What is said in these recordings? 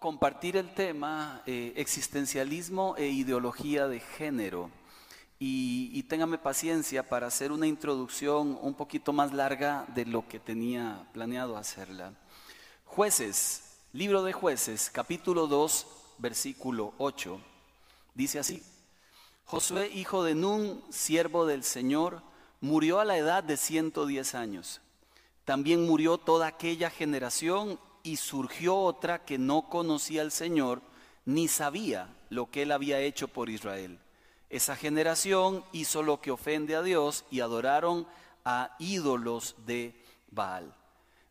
compartir el tema eh, existencialismo e ideología de género. Y, y téngame paciencia para hacer una introducción un poquito más larga de lo que tenía planeado hacerla. Jueces, libro de jueces, capítulo 2, versículo 8, dice así. Josué, hijo de Nun, siervo del Señor, murió a la edad de 110 años. También murió toda aquella generación y surgió otra que no conocía al Señor ni sabía lo que él había hecho por Israel. Esa generación hizo lo que ofende a Dios y adoraron a ídolos de Baal.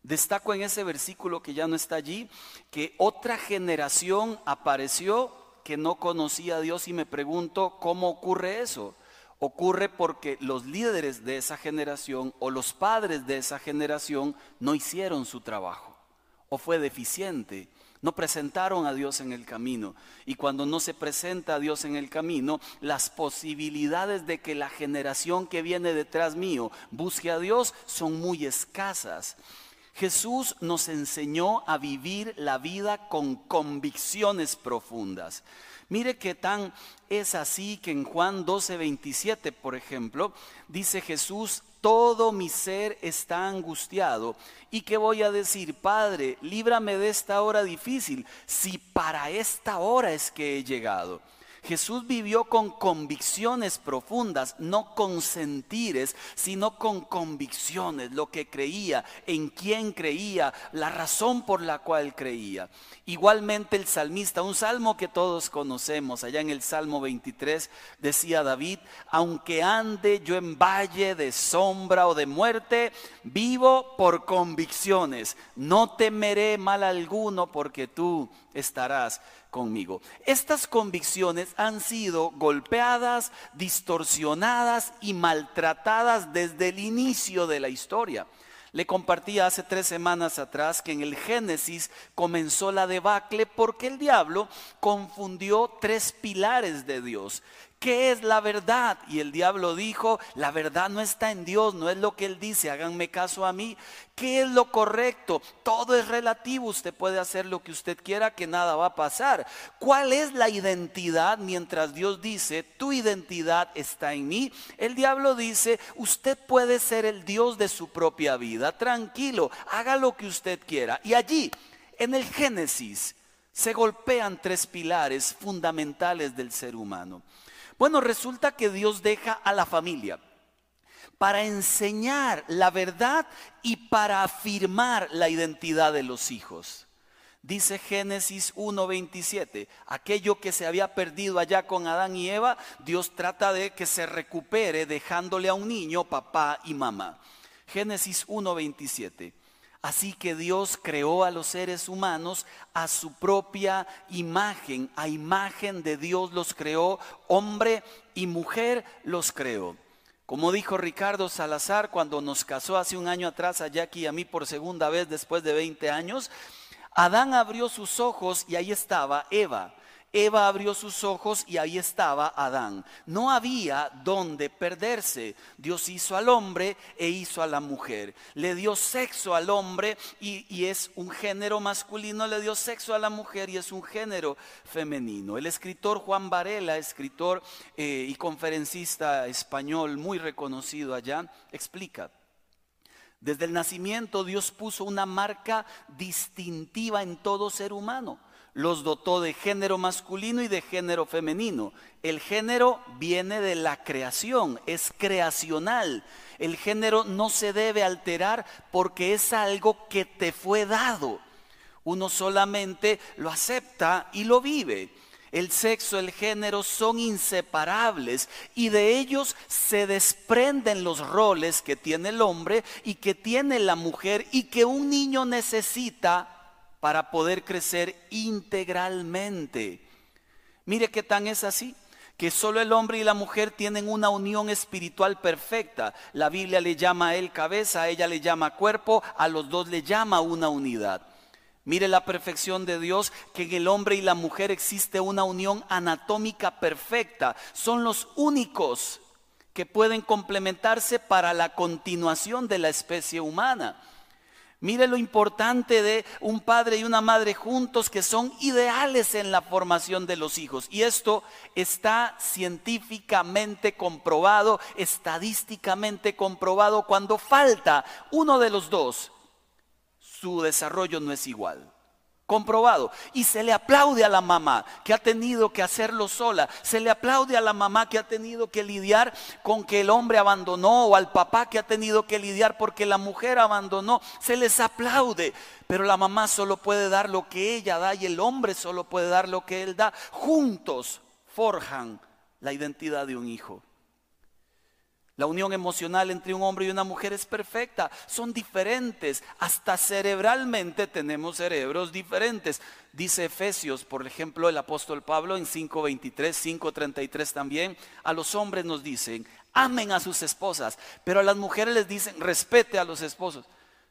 Destaco en ese versículo que ya no está allí, que otra generación apareció que no conocía a Dios y me pregunto cómo ocurre eso. Ocurre porque los líderes de esa generación o los padres de esa generación no hicieron su trabajo o fue deficiente. No presentaron a Dios en el camino. Y cuando no se presenta a Dios en el camino, las posibilidades de que la generación que viene detrás mío busque a Dios son muy escasas. Jesús nos enseñó a vivir la vida con convicciones profundas. Mire que tan es así que en Juan 12, 27, por ejemplo, dice Jesús, todo mi ser está angustiado. ¿Y qué voy a decir? Padre, líbrame de esta hora difícil, si para esta hora es que he llegado. Jesús vivió con convicciones profundas, no con sentires, sino con convicciones, lo que creía, en quién creía, la razón por la cual creía. Igualmente el salmista, un salmo que todos conocemos, allá en el Salmo 23 decía David, aunque ande yo en valle de sombra o de muerte, vivo por convicciones, no temeré mal alguno porque tú estarás conmigo. Estas convicciones han sido golpeadas, distorsionadas y maltratadas desde el inicio de la historia. Le compartí hace tres semanas atrás que en el Génesis comenzó la debacle porque el diablo confundió tres pilares de Dios. ¿Qué es la verdad? Y el diablo dijo, la verdad no está en Dios, no es lo que él dice, háganme caso a mí. ¿Qué es lo correcto? Todo es relativo, usted puede hacer lo que usted quiera, que nada va a pasar. ¿Cuál es la identidad mientras Dios dice, tu identidad está en mí? El diablo dice, usted puede ser el Dios de su propia vida, tranquilo, haga lo que usted quiera. Y allí, en el Génesis, se golpean tres pilares fundamentales del ser humano. Bueno, resulta que Dios deja a la familia para enseñar la verdad y para afirmar la identidad de los hijos. Dice Génesis 1:27, aquello que se había perdido allá con Adán y Eva, Dios trata de que se recupere dejándole a un niño papá y mamá. Génesis 1:27. Así que Dios creó a los seres humanos a su propia imagen, a imagen de Dios los creó, hombre y mujer los creó. Como dijo Ricardo Salazar cuando nos casó hace un año atrás a Jackie y a mí por segunda vez después de 20 años, Adán abrió sus ojos y ahí estaba Eva. Eva abrió sus ojos y ahí estaba Adán. No había donde perderse. Dios hizo al hombre e hizo a la mujer. Le dio sexo al hombre y, es un género masculino. Le dio sexo a la mujer y es un género femenino. El escritor Juan Varela, escritor eh, y conferencista español muy reconocido allá, explica. Desde el nacimiento Dios puso una marca distintiva en todo ser humano los dotó de género masculino y de género femenino. El género viene de la creación, es creacional. El género no se debe alterar porque es algo que te fue dado. Uno solamente lo acepta y lo vive. El sexo, el género son inseparables y de ellos se desprenden los roles que tiene el hombre y que tiene la mujer y que un niño necesita para poder crecer integralmente. Mire qué tan es así, que solo el hombre y la mujer tienen una unión espiritual perfecta. La Biblia le llama a él cabeza, a ella le llama cuerpo, a los dos le llama una unidad. Mire la perfección de Dios, que en el hombre y la mujer existe una unión anatómica perfecta. Son los únicos que pueden complementarse para la continuación de la especie humana. Mire lo importante de un padre y una madre juntos que son ideales en la formación de los hijos. Y esto está científicamente comprobado, estadísticamente comprobado. Cuando falta uno de los dos, su desarrollo no es igual comprobado. Y se le aplaude a la mamá que ha tenido que hacerlo sola. Se le aplaude a la mamá que ha tenido que lidiar con que el hombre abandonó o al papá que ha tenido que lidiar porque la mujer abandonó. Se les aplaude. Pero la mamá solo puede dar lo que ella da y el hombre solo puede dar lo que él da. Juntos forjan la identidad de un hijo. La unión emocional entre un hombre y una mujer es perfecta. Son diferentes. Hasta cerebralmente tenemos cerebros diferentes. Dice Efesios, por ejemplo, el apóstol Pablo en 5.23, 5.33 también. A los hombres nos dicen, amen a sus esposas. Pero a las mujeres les dicen, respete a los esposos.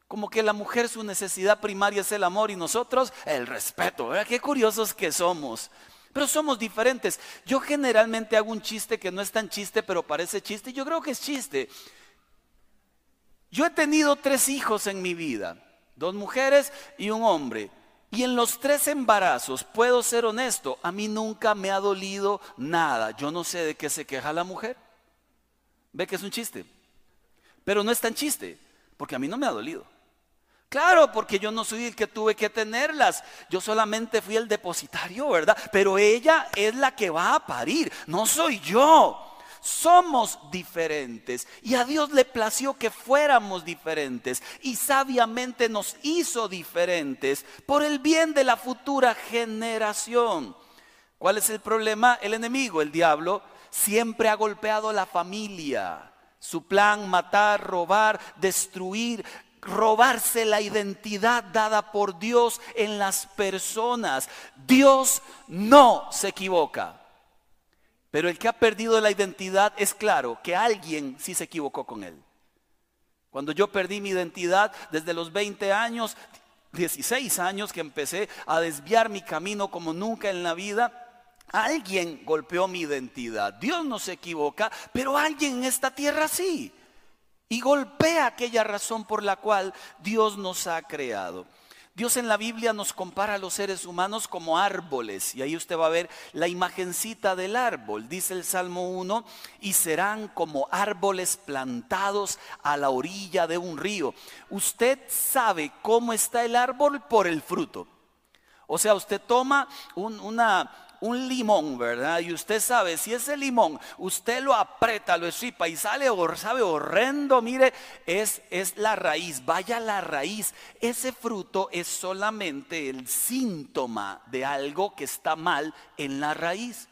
Como que la mujer su necesidad primaria es el amor y nosotros el respeto. Qué curiosos que somos. Pero somos diferentes. Yo generalmente hago un chiste que no es tan chiste, pero parece chiste. Yo creo que es chiste. Yo he tenido tres hijos en mi vida, dos mujeres y un hombre. Y en los tres embarazos, puedo ser honesto, a mí nunca me ha dolido nada. Yo no sé de qué se queja la mujer. Ve que es un chiste. Pero no es tan chiste, porque a mí no me ha dolido. Claro, porque yo no soy el que tuve que tenerlas. Yo solamente fui el depositario, ¿verdad? Pero ella es la que va a parir, no soy yo. Somos diferentes y a Dios le plació que fuéramos diferentes y sabiamente nos hizo diferentes por el bien de la futura generación. ¿Cuál es el problema? El enemigo, el diablo, siempre ha golpeado la familia. Su plan, matar, robar, destruir, robarse la identidad dada por Dios en las personas. Dios no se equivoca. Pero el que ha perdido la identidad es claro que alguien sí se equivocó con él. Cuando yo perdí mi identidad desde los 20 años, 16 años que empecé a desviar mi camino como nunca en la vida, alguien golpeó mi identidad. Dios no se equivoca, pero alguien en esta tierra sí y golpea aquella razón por la cual Dios nos ha creado. Dios en la Biblia nos compara a los seres humanos como árboles y ahí usted va a ver la imagencita del árbol. Dice el Salmo 1, y serán como árboles plantados a la orilla de un río. Usted sabe cómo está el árbol por el fruto. O sea, usted toma una, un limón, ¿verdad? Y usted sabe, si ese limón usted lo aprieta, lo estripa y sale, sabe, horrendo, mire, es, es la raíz, vaya la raíz. Ese fruto es solamente el síntoma de algo que está mal en la raíz.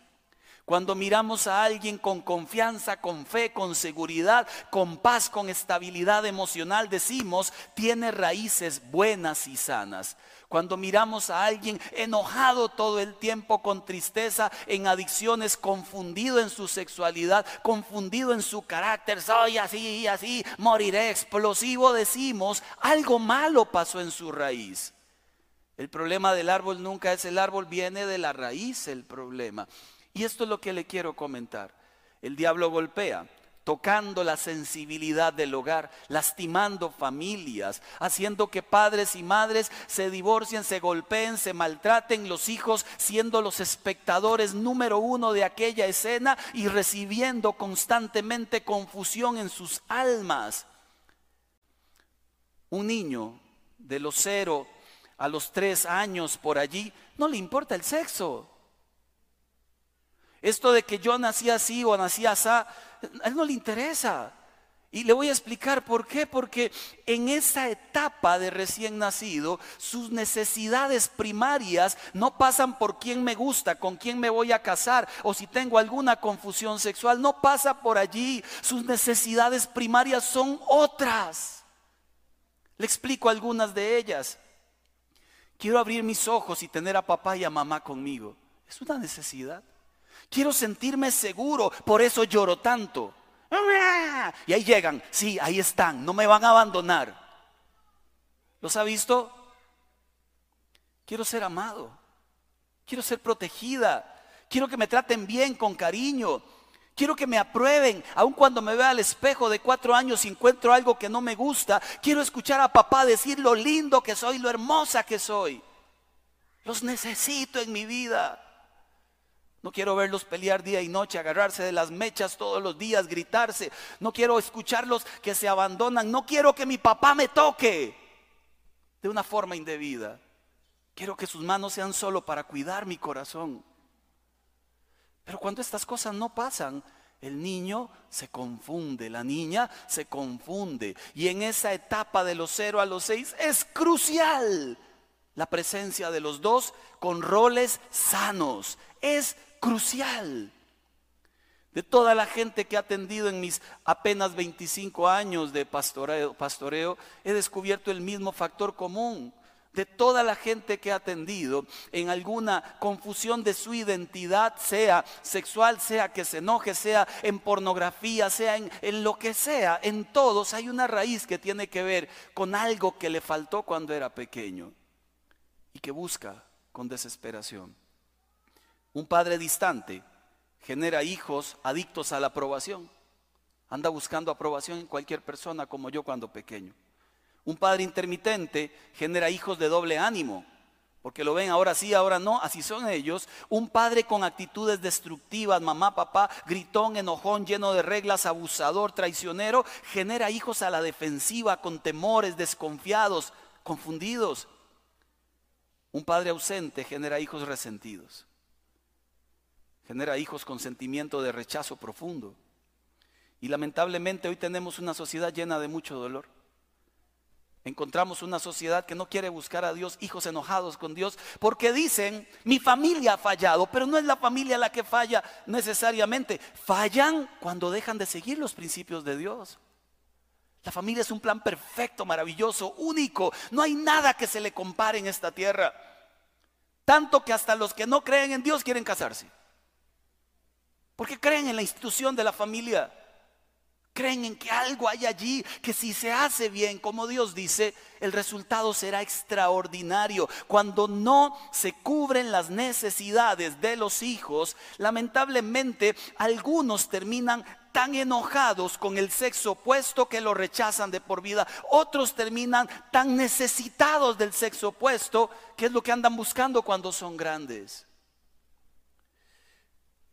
Cuando miramos a alguien con confianza, con fe, con seguridad, con paz, con estabilidad emocional, decimos, tiene raíces buenas y sanas. Cuando miramos a alguien enojado todo el tiempo, con tristeza, en adicciones, confundido en su sexualidad, confundido en su carácter, soy así, así, moriré explosivo, decimos, algo malo pasó en su raíz. El problema del árbol nunca es el árbol, viene de la raíz el problema. Y esto es lo que le quiero comentar. El diablo golpea, tocando la sensibilidad del hogar, lastimando familias, haciendo que padres y madres se divorcien, se golpeen, se maltraten, los hijos siendo los espectadores número uno de aquella escena y recibiendo constantemente confusión en sus almas. Un niño de los cero a los tres años por allí, no le importa el sexo. Esto de que yo nací así o nací así, a él no le interesa. Y le voy a explicar por qué. Porque en esa etapa de recién nacido, sus necesidades primarias no pasan por quién me gusta, con quién me voy a casar o si tengo alguna confusión sexual. No pasa por allí. Sus necesidades primarias son otras. Le explico algunas de ellas. Quiero abrir mis ojos y tener a papá y a mamá conmigo. Es una necesidad. Quiero sentirme seguro, por eso lloro tanto. Y ahí llegan, sí, ahí están, no me van a abandonar. ¿Los ha visto? Quiero ser amado, quiero ser protegida, quiero que me traten bien, con cariño, Quiero que me aprueben, aun cuando me vea al espejo de cuatro años y encuentro algo que no me gusta. Quiero escuchar a papá decir lo lindo que soy, lo hermosa que soy. Los necesito en mi vida. No quiero verlos pelear día y noche, agarrarse de las mechas todos los días, gritarse. No quiero escucharlos que se abandonan. No quiero que mi papá me toque de una forma indebida. Quiero que sus manos sean solo para cuidar mi corazón. Pero cuando estas cosas no pasan, el niño se confunde, la niña se confunde. Y en esa etapa de los 0 a los 6 es crucial la presencia de los dos con roles sanos. Es crucial. De toda la gente que ha atendido en mis apenas 25 años de pastoreo, pastoreo he descubierto el mismo factor común de toda la gente que ha atendido en alguna confusión de su identidad, sea sexual, sea que se enoje, sea en pornografía, sea en, en, lo que sea, en todos hay una raíz que tiene que ver con algo que le faltó cuando era pequeño y que busca con desesperación. Un padre distante genera hijos adictos a la aprobación. Anda buscando aprobación en cualquier persona como yo cuando pequeño. Un padre intermitente genera hijos de doble ánimo, porque lo ven ahora sí, ahora no, así son ellos. Un padre con actitudes destructivas, mamá, papá, gritón, enojón, lleno de reglas, abusador, traicionero, genera hijos a la defensiva, con temores, desconfiados, confundidos. Un padre ausente genera hijos resentidos, genera hijos con sentimiento de rechazo profundo. Y lamentablemente hoy tenemos una sociedad llena de mucho dolor. Encontramos una sociedad que no quiere buscar a Dios, hijos enojados con Dios, porque dicen, mi familia ha fallado, pero no es la familia la que falla necesariamente. Fallan cuando dejan de seguir los principios de Dios. La familia es un plan perfecto, maravilloso, único. No hay nada que se le compare en esta tierra. Tanto que hasta los que no creen en Dios quieren casarse. Porque creen en la institución de la familia. Creen en que algo hay allí, que si se hace bien, como Dios dice, el resultado será extraordinario. Cuando no se cubren las necesidades de los hijos, lamentablemente algunos terminan tan enojados con el sexo opuesto que lo rechazan de por vida. Otros terminan tan necesitados del sexo opuesto que es lo que andan buscando cuando son grandes.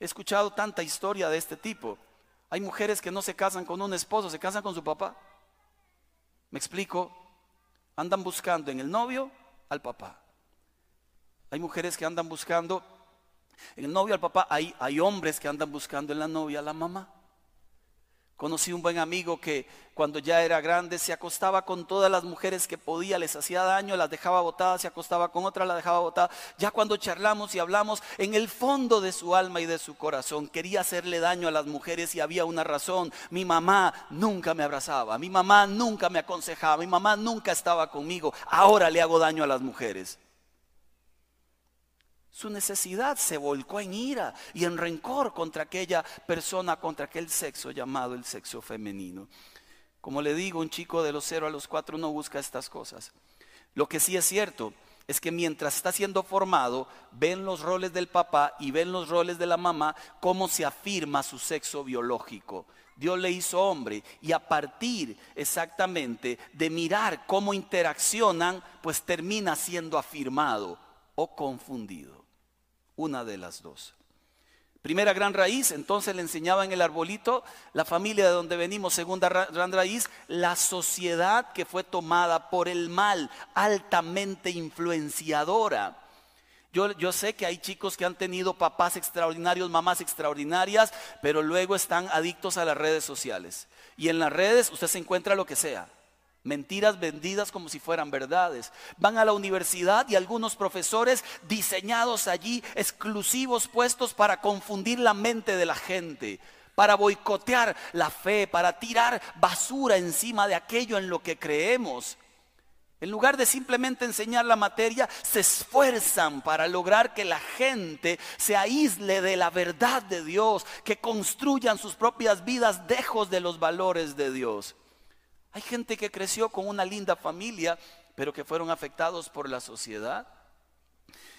He escuchado tanta historia de este tipo. Hay mujeres que no se casan con un esposo, se casan con su papá. ¿Me explico? Andan buscando en el novio al papá. Hay mujeres que andan buscando en el novio al papá. Hay, hombres que andan buscando en la novia a la mamá. Conocí un buen amigo que cuando ya era grande se acostaba con todas las mujeres que podía, les hacía daño, las dejaba botadas, se acostaba con otra, la dejaba botada. Ya cuando charlamos y hablamos, en el fondo de su alma y de su corazón quería hacerle daño a las mujeres y había una razón. Mi mamá nunca me abrazaba, mi mamá nunca me aconsejaba, mi mamá nunca estaba conmigo. Ahora le hago daño a las mujeres. Su necesidad se volcó en ira y en rencor contra aquella persona, contra aquel sexo llamado el sexo femenino. Como le digo, un chico de los 0 a los 4 no busca estas cosas. Lo que sí es cierto es que mientras está siendo formado, ven los roles del papá y ven los roles de la mamá, cómo se afirma su sexo biológico. Dios le hizo hombre y a partir exactamente de mirar cómo interaccionan, pues termina siendo afirmado o confundido. Una de las dos. Primera gran raíz, entonces le enseñaba en el arbolito la familia de donde venimos. Segunda gran raíz, la sociedad que fue tomada por el mal, altamente influenciadora. Yo, yo, sé que hay chicos que han tenido papás extraordinarios, mamás extraordinarias, pero luego están adictos a las redes sociales. Y en las redes usted se encuentra lo que sea. Mentiras vendidas como si fueran verdades. Van a la universidad y algunos profesores diseñados allí, exclusivos puestos para confundir la mente de la gente, para boicotear la fe, para tirar basura encima de aquello en lo que creemos. En lugar de simplemente enseñar la materia, se esfuerzan para lograr que la gente se aísle de la verdad de Dios, que construyan sus propias vidas lejos de los valores de Dios. Hay gente que creció con una linda familia, pero que fueron afectados por la sociedad.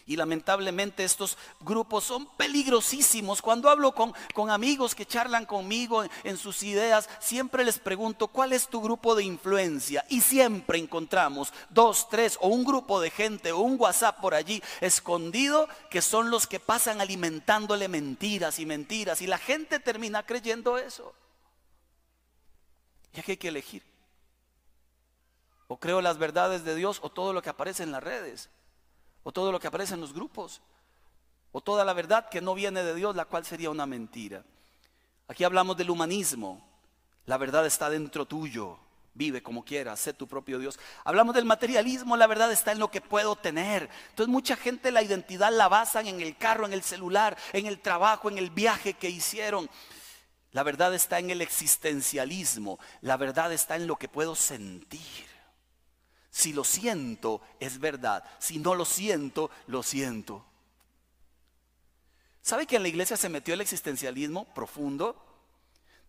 Y lamentablemente estos grupos son peligrosísimos. Cuando hablo con, con amigos que charlan conmigo en, sus ideas, siempre les pregunto, ¿cuál es tu grupo de influencia? Y siempre encontramos dos, tres o un grupo de gente o un WhatsApp por allí escondido que son los que pasan alimentándole mentiras y mentiras. Y la gente termina creyendo eso. Y aquí hay que elegir. O creo las verdades de Dios o todo lo que aparece en las redes o todo lo que aparece en los grupos, o toda la verdad que no viene de Dios, la cual sería una mentira. Aquí hablamos del humanismo, la verdad está dentro tuyo, vive como quieras, sé tu propio Dios. Hablamos del materialismo, la verdad está en lo que puedo tener. Entonces mucha gente la identidad la basan en el carro, en el celular, en el trabajo, en el viaje que hicieron. La verdad está en el existencialismo, la verdad está en lo que puedo sentir. Si lo siento, es verdad. Si no lo siento, lo siento. ¿Sabe que en la iglesia se metió el existencialismo profundo?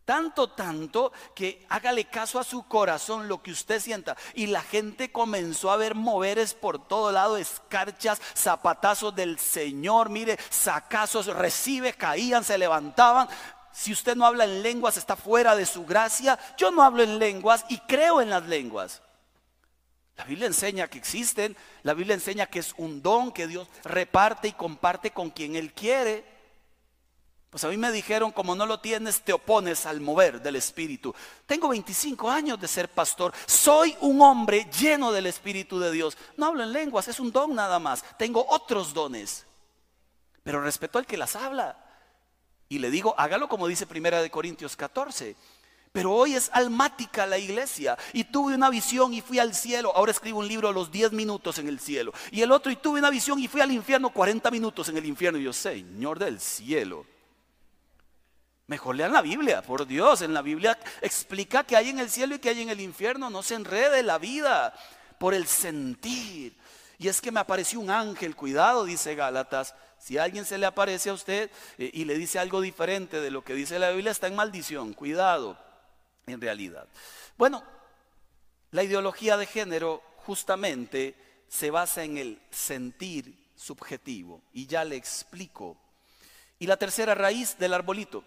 Tanto, tanto que hágale caso a su corazón, lo que usted sienta. Y la gente comenzó a ver moveres por todo lado, escarchas, zapatazos del Señor, mire, sacazos, recibe, caían, se levantaban. Si usted no habla en lenguas, está fuera de su gracia. Yo no hablo en lenguas y creo en las lenguas. La Biblia enseña que existen, la Biblia enseña que es un don que Dios reparte y comparte con quien Él quiere. Pues a mí me dijeron, como no lo tienes, te opones al mover del Espíritu. Tengo 25 años de ser pastor, soy un hombre lleno del Espíritu de Dios. No hablo en lenguas, es un don nada más. Tengo otros dones, pero respeto al que las habla. Y le digo, hágalo como dice Primera de Corintios 14. Pero hoy es almática la iglesia. Y tuve una visión y fui al cielo. Ahora escribo un libro los 10 minutos en el cielo. Y el otro, y tuve una visión y fui al infierno 40 minutos en el infierno. Y yo, Señor del cielo. Mejor lean la Biblia, por Dios. En la Biblia explica que hay en el cielo y que hay en el infierno. No se enrede la vida por el sentir. Y es que me apareció un ángel, cuidado, dice Gálatas. Si alguien se le aparece a usted eh, y le dice algo diferente de lo que dice la Biblia, está en maldición. Cuidado en realidad. Bueno, la ideología de género justamente se basa en el sentir subjetivo y ya le explico. Y la tercera raíz del arbolito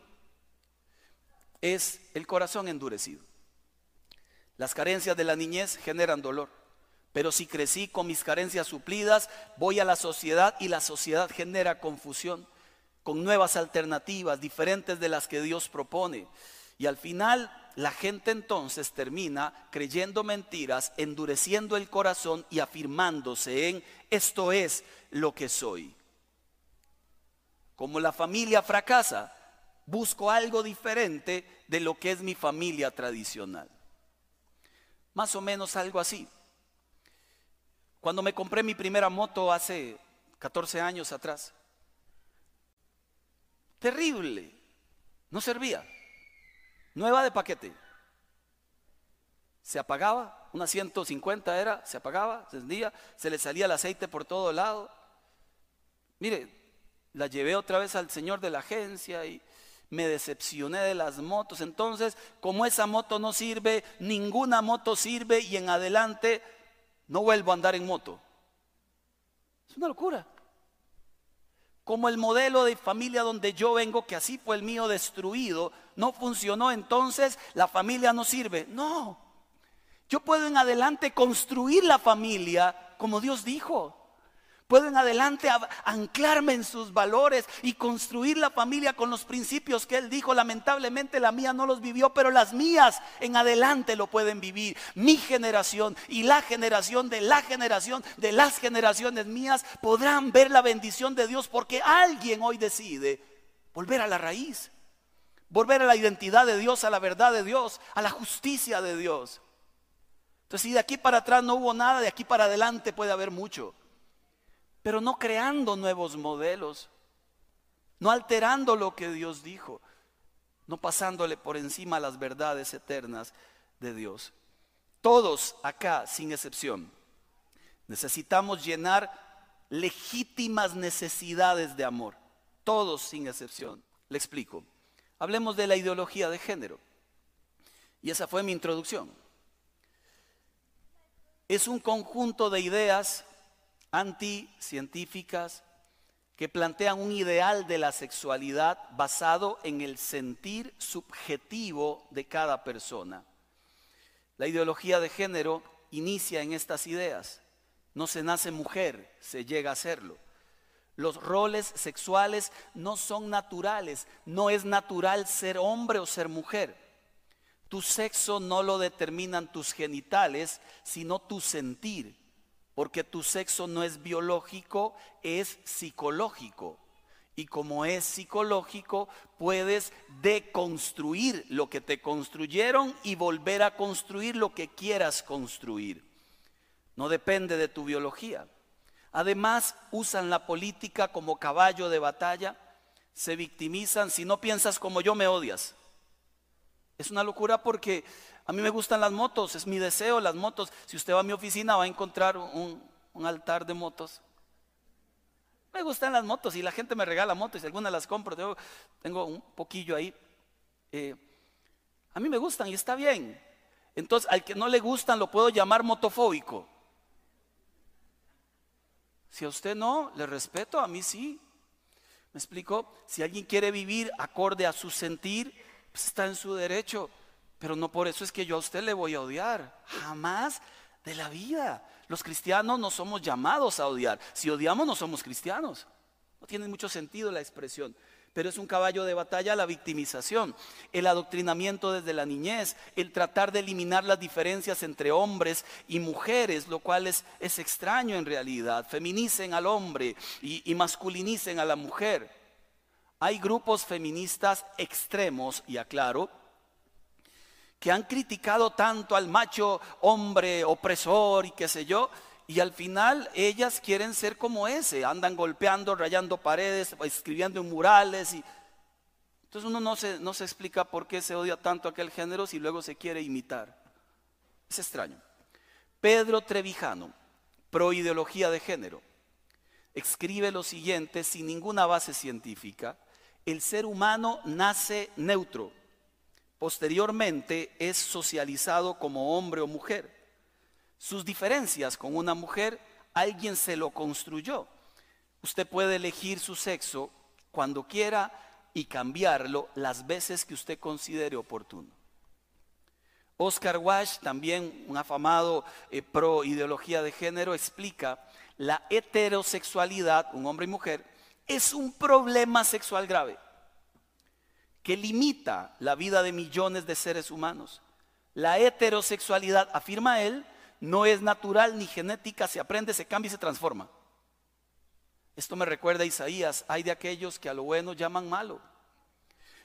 es el corazón endurecido. Las carencias de la niñez generan dolor, pero si crecí con mis carencias suplidas, voy a la sociedad y la sociedad genera confusión con nuevas alternativas diferentes de las que Dios propone. Y al final la gente entonces termina creyendo mentiras, endureciendo el corazón y afirmándose en esto es lo que soy. Como la familia fracasa, busco algo diferente de lo que es mi familia tradicional. Más o menos algo así. Cuando me compré mi primera moto hace 14 años atrás, terrible, no servía. Nueva de paquete. Se apagaba, una 150 era, se apagaba, se encendía, se le salía el aceite por todo lado. Mire, la llevé otra vez al señor de la agencia y me decepcioné de las motos. Entonces, como esa moto no sirve, ninguna moto sirve y en adelante no vuelvo a andar en moto. Es una locura como el modelo de familia donde yo vengo, que así fue el mío destruido, no funcionó, entonces la familia no sirve. No, yo puedo en adelante construir la familia como Dios dijo. Puedo en adelante anclarme en sus valores y construir la familia con los principios que Él dijo. Lamentablemente la mía no los vivió, pero las mías en adelante lo pueden vivir. Mi generación y la generación de la generación de las generaciones mías podrán ver la bendición de Dios porque alguien hoy decide volver a la raíz, volver a la identidad de Dios, a la verdad de Dios, a la justicia de Dios. Entonces, si de aquí para atrás no hubo nada, de aquí para adelante puede haber mucho pero no creando nuevos modelos, no alterando lo que Dios dijo, no pasándole por encima las verdades eternas de Dios. Todos acá, sin excepción, necesitamos llenar legítimas necesidades de amor, todos sin excepción. Le explico. Hablemos de la ideología de género. Y esa fue mi introducción. Es un conjunto de ideas anticientíficas que plantean un ideal de la sexualidad basado en el sentir subjetivo de cada persona. La ideología de género inicia en estas ideas. No se nace mujer, se llega a serlo. Los roles sexuales no son naturales, no es natural ser hombre o ser mujer. Tu sexo no lo determinan tus genitales, sino tu sentir porque tu sexo no es biológico, es psicológico. Y como es psicológico, puedes deconstruir lo que te construyeron y volver a construir lo que quieras construir. No depende de tu biología. Además, usan la política como caballo de batalla, se victimizan, si no piensas como yo me odias. Es una locura porque a mí me gustan las motos, es mi deseo las motos. Si usted va a mi oficina va a encontrar un, altar de motos. Me gustan las motos y la gente me regala motos y algunas las compro. Tengo, un poquillo ahí. Eh, a mí me gustan y está bien. Entonces, al que no le gustan lo puedo llamar motofóbico. Si a usted no, le respeto, a mí sí. ¿Me explico? Si alguien quiere vivir acorde a su sentir, pues está en su derecho. Pero no por eso es que yo a usted le voy a odiar. Jamás de la vida. Los cristianos no somos llamados a odiar. Si odiamos no somos cristianos. No tiene mucho sentido la expresión. Pero es un caballo de batalla la victimización, el adoctrinamiento desde la niñez, el tratar de eliminar las diferencias entre hombres y mujeres, lo cual es, extraño en realidad. Feminicen al hombre y, y masculinicen a la mujer. Hay grupos feministas extremos, y aclaro, que han criticado tanto al macho hombre opresor y qué sé yo, y al final ellas quieren ser como ese, andan golpeando, rayando paredes, escribiendo en murales. Y... Entonces uno no se, no se explica por qué se odia tanto aquel género si luego se quiere imitar. Es extraño. Pedro Trevijano, pro ideología de género, escribe lo siguiente sin ninguna base científica. El ser humano nace neutro, posteriormente es socializado como hombre o mujer. Sus diferencias con una mujer, alguien se lo construyó. Usted puede elegir su sexo cuando quiera y cambiarlo las veces que usted considere oportuno. Oscar Walsh, también un afamado eh, pro ideología de género, explica la heterosexualidad, un hombre y mujer, es un problema sexual grave que limita la vida de millones de seres humanos. La heterosexualidad, afirma él, no es natural ni genética, se aprende, se cambia y se transforma. Esto me recuerda a Isaías, hay de aquellos que a lo bueno llaman malo.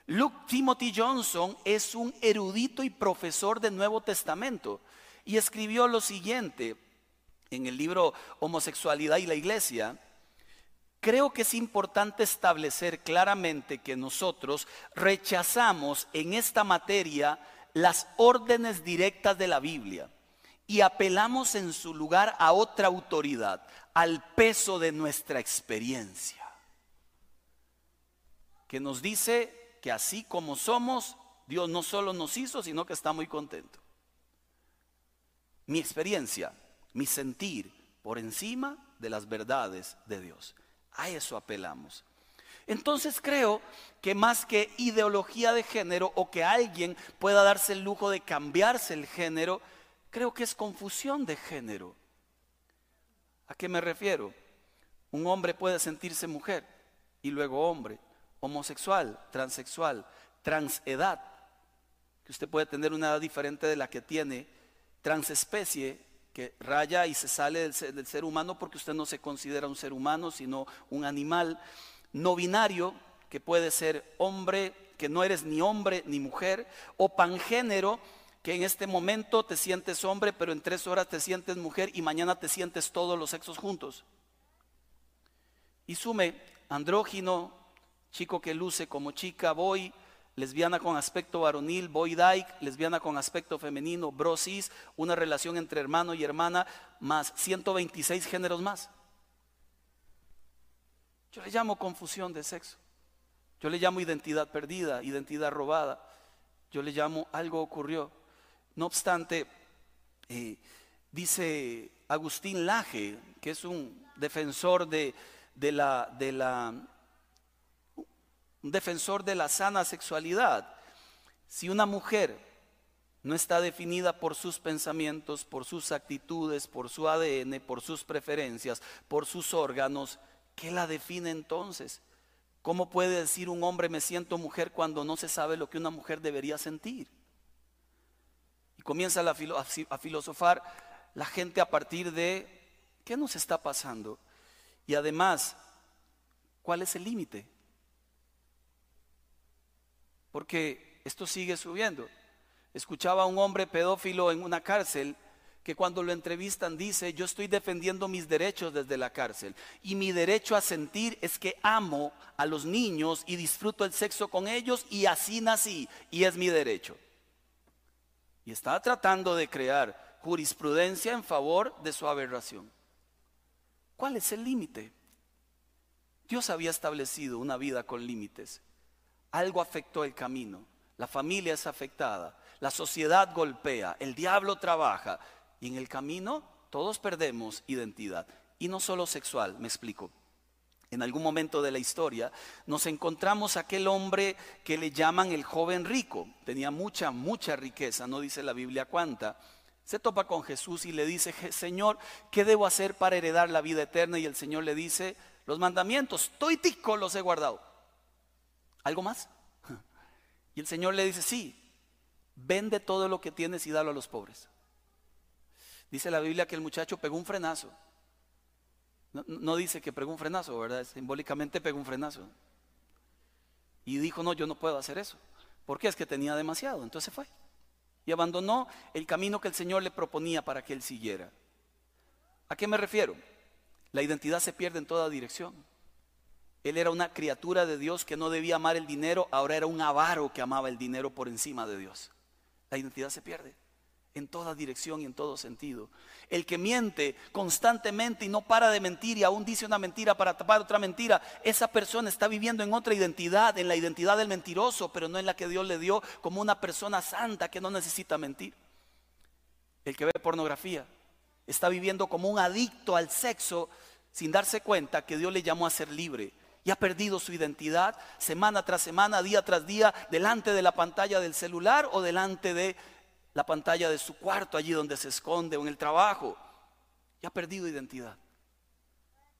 Luke Timothy Johnson es un erudito y profesor del Nuevo Testamento y escribió lo siguiente en el libro Homosexualidad y la Iglesia. Creo que es importante establecer claramente que nosotros rechazamos en esta materia las órdenes directas de la Biblia y apelamos en su lugar a otra autoridad, al peso de nuestra experiencia, que nos dice que así como somos, Dios no solo nos hizo, sino que está muy contento. Mi experiencia, mi sentir por encima de las verdades de Dios. A eso apelamos. Entonces creo que más que ideología de género o que alguien pueda darse el lujo de cambiarse el género, creo que es confusión de género. ¿A qué me refiero? Un hombre puede sentirse mujer y luego hombre, homosexual, transexual, transedad, que usted puede tener una edad diferente de la que tiene, transespecie, que raya y se sale del ser, humano porque usted no se considera un ser humano, sino un animal no binario, que puede ser hombre, que no eres ni hombre ni mujer, o pangénero, que en este momento te sientes hombre, pero en tres horas te sientes mujer y mañana te sientes todos los sexos juntos. Y sume, andrógino, chico que luce como chica, voy, lesbiana con aspecto varonil, boy dyke, lesbiana con aspecto femenino, brosis, una relación entre hermano y hermana, más 126 géneros más. Yo le llamo confusión de sexo. Yo le llamo identidad perdida, identidad robada. Yo le llamo algo ocurrió. No obstante, eh, dice Agustín Laje, que es un defensor de, la, de la, un defensor de la sana sexualidad. Si una mujer no está definida por sus pensamientos, por sus actitudes, por su ADN, por sus preferencias, por sus órganos, ¿qué la define entonces? ¿Cómo puede decir un hombre me siento mujer cuando no se sabe lo que una mujer debería sentir? Comienza a filosofar la gente a partir de qué nos está pasando y además, ¿cuál es el límite? Porque esto sigue subiendo. Escuchaba a un hombre pedófilo en una cárcel que cuando lo entrevistan dice, yo estoy defendiendo mis derechos desde la cárcel. Y mi derecho a sentir es que amo a los niños y disfruto el sexo con ellos y así nací y es mi derecho. Y está tratando de crear jurisprudencia en favor de su aberración. ¿Cuál es el límite? Dios había establecido una vida con límites. Algo afectó el camino. La familia es afectada. La sociedad golpea. El diablo trabaja. Y en el camino todos perdemos identidad. Y no solo sexual, me explico. En algún momento de la historia nos encontramos aquel hombre que le llaman el joven rico. Tenía mucha, mucha riqueza, no dice la Biblia cuánta. Se topa con Jesús y le dice, Señor, ¿qué debo hacer para heredar la vida eterna? Y el Señor le dice, los mandamientos, toitico los he guardado. ¿Algo más? Y el Señor le dice, sí, vende todo lo que tienes y dalo a los pobres. Dice la Biblia que el muchacho pegó un frenazo. No, dice que pegó un frenazo, ¿verdad? Simbólicamente pegó un frenazo. Y dijo, no, yo no puedo hacer eso. Porque es que tenía demasiado. Entonces fue. Y abandonó el camino que el Señor le proponía para que él siguiera. ¿A qué me refiero? La identidad se pierde en toda dirección. Él era una criatura de Dios que no debía amar el dinero, ahora era un avaro que amaba el dinero por encima de Dios. La identidad se pierde en toda dirección y en todo sentido. El que miente constantemente y no para de mentir y aún dice una mentira para tapar otra mentira, esa persona está viviendo en otra identidad, en la identidad del mentiroso, pero no en la que Dios le dio como una persona santa que no necesita mentir. El que ve pornografía está viviendo como un adicto al sexo sin darse cuenta que Dios le llamó a ser libre y ha perdido su identidad semana tras semana, día tras día, delante de la pantalla del celular o delante de la pantalla de su cuarto, allí donde se esconde o en el trabajo. Y ha perdido identidad.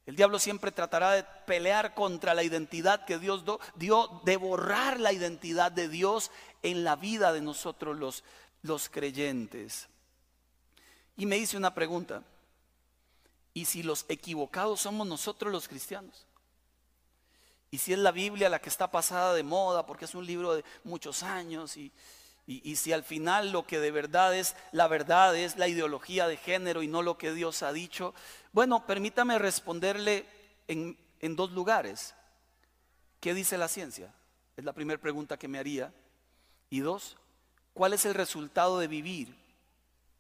El diablo siempre tratará de pelear contra la identidad que Dios dio, de borrar la identidad de Dios en la vida de nosotros los, los creyentes. Y me hice una pregunta. ¿Y si los equivocados somos nosotros los cristianos? Y si es la Biblia la que está pasada de moda, porque es un libro de muchos años y, y, si al final lo que de verdad es la verdad es la ideología de género y no lo que Dios ha dicho, bueno, permítame responderle en, en dos lugares. ¿Qué dice la ciencia? Es la primera pregunta que me haría. Y dos, ¿cuál es el resultado de vivir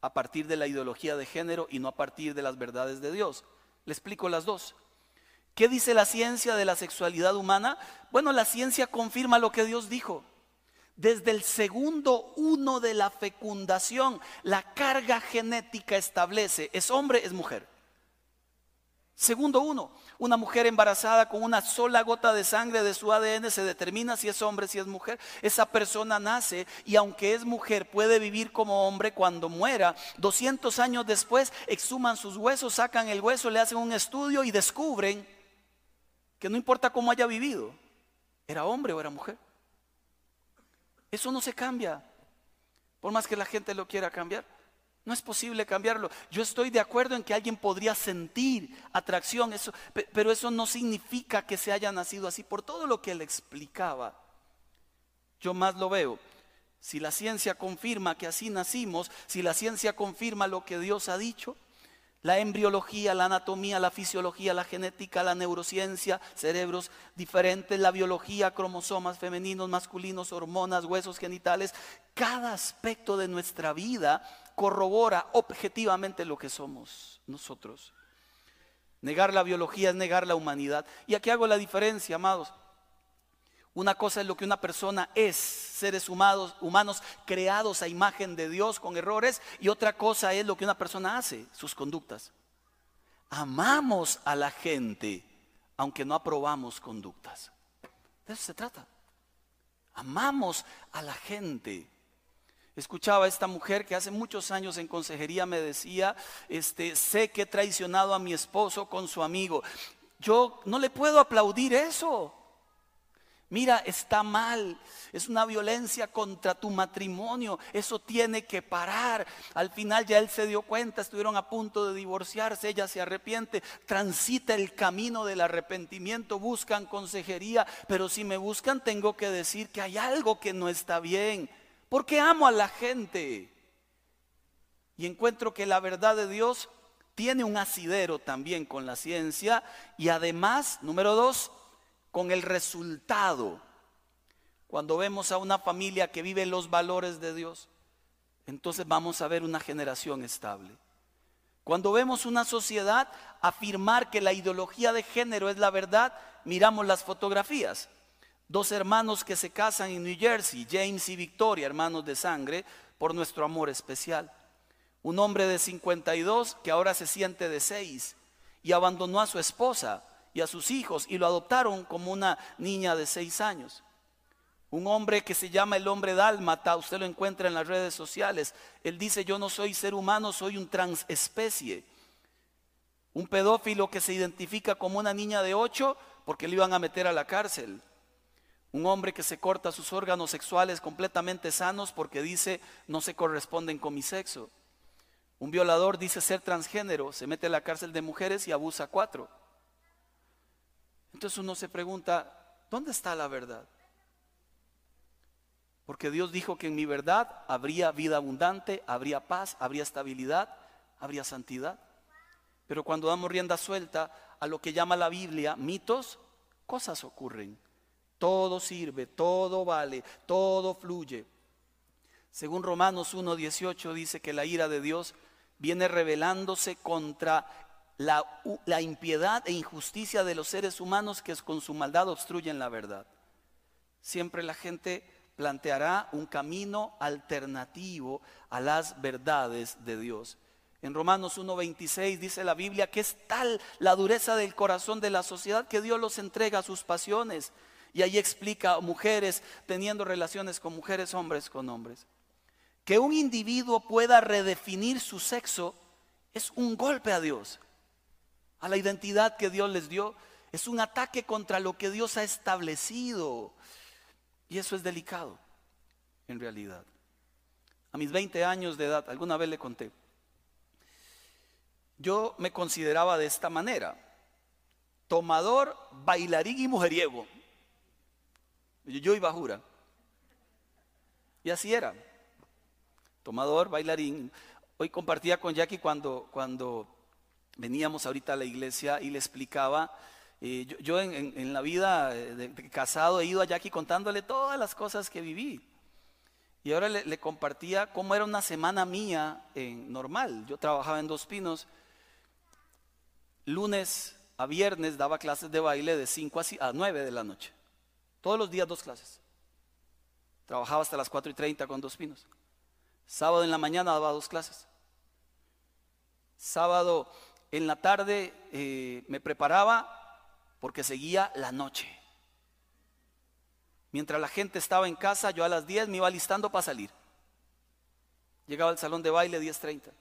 a partir de la ideología de género y no a partir de las verdades de Dios? Le explico las dos. ¿Qué dice la ciencia de la sexualidad humana? Bueno, la ciencia confirma lo que Dios dijo. Desde el segundo uno de la fecundación, la carga genética establece, es hombre, es mujer. Segundo uno, una mujer embarazada con una sola gota de sangre de su ADN se determina si es hombre, si es mujer. Esa persona nace y aunque es mujer puede vivir como hombre cuando muera. 200 años después exhuman sus huesos, sacan el hueso, le hacen un estudio y descubren que no importa cómo haya vivido, era hombre o era mujer. Eso no se cambia. Por más que la gente lo quiera cambiar. No es posible cambiarlo. Yo estoy de acuerdo en que alguien podría sentir atracción, eso, pero eso no significa que se haya nacido así por todo lo que él explicaba. Yo más lo veo. Si la ciencia confirma que así nacimos, si la ciencia confirma lo que Dios ha dicho, la embriología, la anatomía, la fisiología, la genética, la neurociencia, cerebros diferentes, la biología, cromosomas femeninos, masculinos, hormonas, huesos genitales. Cada aspecto de nuestra vida corrobora objetivamente lo que somos nosotros. Negar la biología es negar la humanidad. Y aquí hago la diferencia, amados. Una cosa es lo que una persona es, seres humanos, humanos creados a imagen de Dios con errores, y otra cosa es lo que una persona hace, sus conductas. amamos a la gente aunque no aprobamos conductas. De eso se trata. Amamos a la gente. Escuchaba a esta mujer que hace muchos años en consejería me decía, este, sé que he traicionado a mi esposo con su amigo. Yo no le puedo aplaudir eso. Mira, está mal. Es una violencia contra tu matrimonio. Eso tiene que parar. Al final ya él se dio cuenta, estuvieron a punto de divorciarse, ella se arrepiente, transita el camino del arrepentimiento, buscan consejería, pero si me buscan tengo que decir que hay algo que no está bien porque amo a la gente. Y encuentro que la verdad de Dios tiene un asidero también con la ciencia y además, número dos, con el resultado. Cuando vemos a una familia que vive los valores de Dios, entonces vamos a ver una generación estable. Cuando vemos una sociedad afirmar que la ideología de género es la verdad, miramos las fotografías Dos hermanos que se casan en New Jersey, James y Victoria, hermanos de sangre, por nuestro amor especial. Un hombre de 52 que ahora se siente de 6 y abandonó a su esposa y a sus hijos y lo adoptaron como una niña de 6 años. Un hombre que se llama el hombre dálmata, usted lo encuentra en las redes sociales. Él dice, yo no soy ser humano, soy un transespecie. Un pedófilo que se identifica como una niña de 8 porque le iban a meter a la cárcel. Un hombre que se corta sus órganos sexuales completamente sanos porque dice no se corresponden con mi sexo. Un violador dice ser transgénero, se mete a la cárcel de mujeres y abusa a cuatro. Entonces uno se pregunta, ¿dónde está la verdad? Porque Dios dijo que en mi verdad habría vida abundante, habría paz, habría estabilidad, habría santidad. Pero cuando damos rienda suelta a lo que llama la Biblia mitos, cosas ocurren. Todo sirve, todo vale, todo fluye. Según Romanos 1.18 dice que la ira de Dios viene revelándose contra la, impiedad e injusticia de los seres humanos que con su maldad obstruyen la verdad. Siempre la gente planteará un camino alternativo a las verdades de Dios. En Romanos 1.26 dice la Biblia que es tal la dureza del corazón de la sociedad que Dios los entrega a sus pasiones y ahí explica mujeres teniendo relaciones con mujeres, hombres con hombres. Que un individuo pueda redefinir su sexo es un golpe a Dios, a la identidad que Dios les dio. Es un ataque contra lo que Dios ha establecido. Y eso es delicado, en realidad. A mis 20 años de edad, alguna vez le conté, yo me consideraba de esta manera, tomador, bailarín y mujeriego. Yo iba a jura. Y así era. Tomador, bailarín. Hoy compartía con Jackie cuando, cuando veníamos ahorita a la iglesia y le explicaba. Eh, yo, en, la vida de, casado he ido a Jackie contándole todas las cosas que viví. Y ahora le, compartía cómo era una semana mía normal. Yo trabajaba en Dos Pinos. Lunes a viernes daba clases de baile de 5 a 9 de la noche. Todos los días dos clases. Trabajaba hasta las 4 y 30 con dos pinos. Sábado en la mañana daba dos clases. Sábado en la tarde eh, me preparaba porque seguía la noche. Mientras la gente estaba en casa, yo a las 10 me iba listando para salir. Llegaba al salón de baile 10.30.